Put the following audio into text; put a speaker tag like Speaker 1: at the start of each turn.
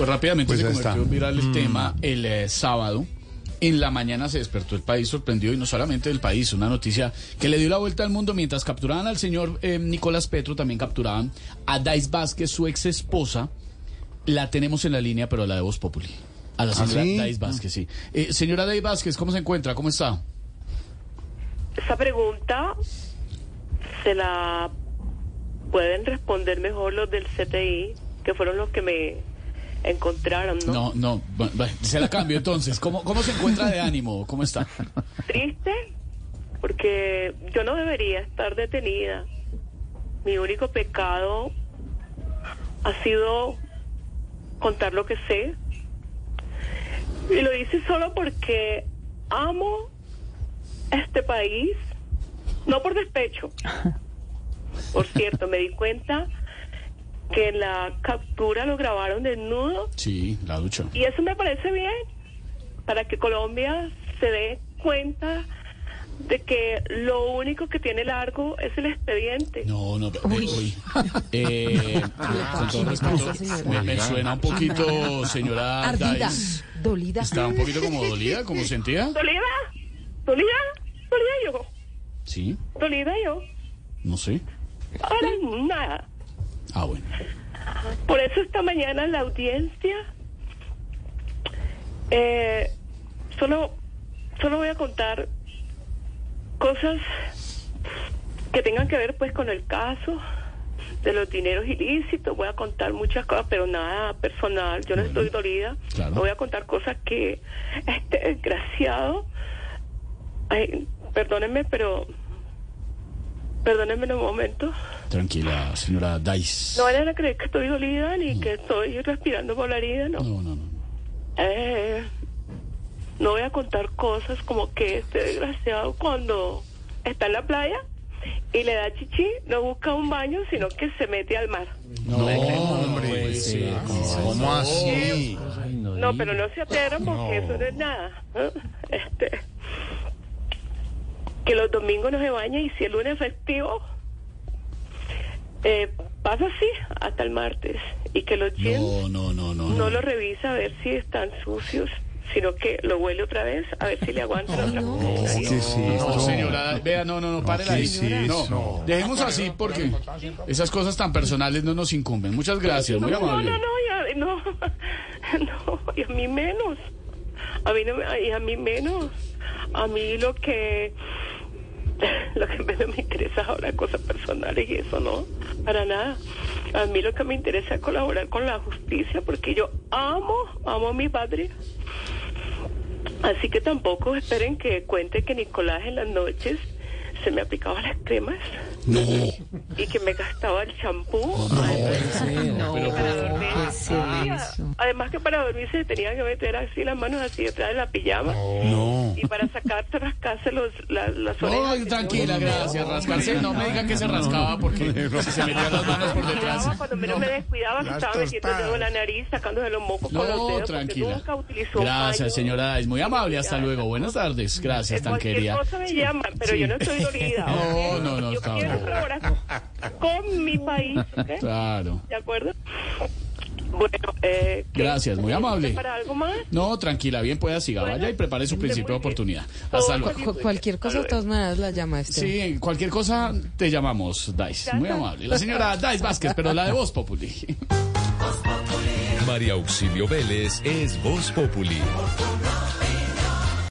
Speaker 1: Pues rápidamente
Speaker 2: Pues
Speaker 1: se convirtió
Speaker 2: está.
Speaker 1: viral el tema el eh, sábado. En la mañana se despertó el país sorprendido y no solamente el país, una noticia que le dio la vuelta al mundo mientras capturaban al señor eh, Nicolás Petro, también capturaban a Dais Vázquez, su ex esposa. La tenemos en la línea, pero la de Voz Populi. A la
Speaker 2: ¿Ah,
Speaker 1: señora
Speaker 2: sí?
Speaker 1: Dais Vázquez, sí. Eh, señora Dais Vázquez, ¿cómo se encuentra? ¿Cómo está?
Speaker 3: Esa pregunta se la pueden responder mejor los del CTI, que fueron los que me encontraron, ¿no?
Speaker 1: No, no, se la cambio entonces. ¿Cómo, ¿Cómo se encuentra de ánimo? ¿Cómo está?
Speaker 3: Triste, porque yo no debería estar detenida. Mi único pecado ha sido contar lo que sé. Y lo hice solo porque amo este país, no por despecho. Por cierto, me di cuenta que en la captura lo grabaron desnudo
Speaker 1: Sí, la ducha.
Speaker 3: y eso me parece bien, para que Colombia se dé cuenta de que lo único que tiene largo es el expediente.
Speaker 1: No, no, pero, uy. Eh, con todo respeto, me, me suena un poquito, señora
Speaker 4: Ardida,
Speaker 1: Dais.
Speaker 4: dolida.
Speaker 1: Está un poquito como dolida, como sentía.
Speaker 3: ¿Dolida? ¿Dolida? ¿Dolida yo?
Speaker 1: Sí,
Speaker 3: ¿Dolida yo?
Speaker 1: no sé.
Speaker 3: Ahora nada.
Speaker 1: Ah, bueno.
Speaker 3: Por eso esta mañana en la audiencia eh, solo, solo voy a contar cosas que tengan que ver pues con el caso de los dineros ilícitos. Voy a contar muchas cosas, pero nada personal. Yo no estoy dolida.
Speaker 1: claro.
Speaker 3: Voy a contar cosas que este desgraciado, ay, perdónenme, pero perdónenme un momento.
Speaker 1: Tranquila, señora Dais.
Speaker 3: No vayan a creer que estoy dolida ni que estoy respirando por la herida, no.
Speaker 1: No, no, no.
Speaker 3: Eh, no voy a contar cosas como que este desgraciado cuando está en la playa y le da chichi, no busca un baño, sino que se mete al mar.
Speaker 1: No, hombre. sí,
Speaker 2: ¿Cómo así?
Speaker 3: No, pero no se aterran porque eso no es nada. ¿eh? Este, que los domingos no se baña y si el lunes es festivo, eh, pasa así hasta el martes. Y que los jeans
Speaker 1: No, no, no, no.
Speaker 3: no lo revisa a ver si están sucios, sino que lo huele otra vez a ver si le aguanta otra cosa.
Speaker 2: ¿Qué es
Speaker 1: No,
Speaker 2: esto?
Speaker 1: señora, vea, no, no, no, párela ahí.
Speaker 2: ¿qué es
Speaker 1: No, dejemos así porque esas cosas tan personales no nos incumben. Muchas gracias, muy
Speaker 3: No, no,
Speaker 1: amable.
Speaker 3: no, y a, no, no, y a mí menos. A mí, no, me- y a mí menos. A mí lo que lo que menos me interesa ahora cosas personales y eso no, para nada. A mí lo que me interesa es colaborar con la justicia porque yo amo, amo a mi padre. Así que tampoco esperen que cuente que Nicolás en las noches se me aplicaba las cremas
Speaker 1: No,
Speaker 3: y que me gastaba el champú.
Speaker 4: No,
Speaker 3: para dormir.
Speaker 4: ¿qué es eso?
Speaker 3: Además que para dormir se tenía que meter así las manos así detrás de la pijama
Speaker 2: No.
Speaker 3: y para sacarse, rascarse los, la- las
Speaker 1: no,
Speaker 3: orejas.
Speaker 1: tranquila, gracias. Rascarse, no me diga que se rascaba porque se metía las manos por detrás.
Speaker 3: No, cuando menos me descuidaba, se estaba metiendo el dedo en la nariz, sacándose los mocos con los
Speaker 1: No,
Speaker 3: dedos,
Speaker 1: tranquila.
Speaker 3: nunca utilizó.
Speaker 1: Gracias, señora Dais. Muy amable, hasta luego. Buenas tardes. Gracias, tan querida.
Speaker 3: cosa me llaman, pero yo no estoy
Speaker 1: No,
Speaker 3: ¿ok?
Speaker 1: no, no,
Speaker 3: Yo
Speaker 1: está
Speaker 3: quiero
Speaker 1: bien.
Speaker 3: colaborar con mi país, ¿ok?
Speaker 1: Claro.
Speaker 3: ¿De acuerdo? Bueno, eh.
Speaker 1: Gracias, muy amable.
Speaker 3: ¿Para algo más?
Speaker 1: No, tranquila, bien pueda siga, vaya y prepare su principio de oportunidad. Hasta luego.
Speaker 4: Cu- cualquier cosa, de todas maneras, la llama este.
Speaker 1: Sí, cualquier cosa te llamamos, Dais. Muy amable. La señora Dais Vázquez, pero la de Voz Populi.
Speaker 5: María Auxilio Vélez es Voz Populi.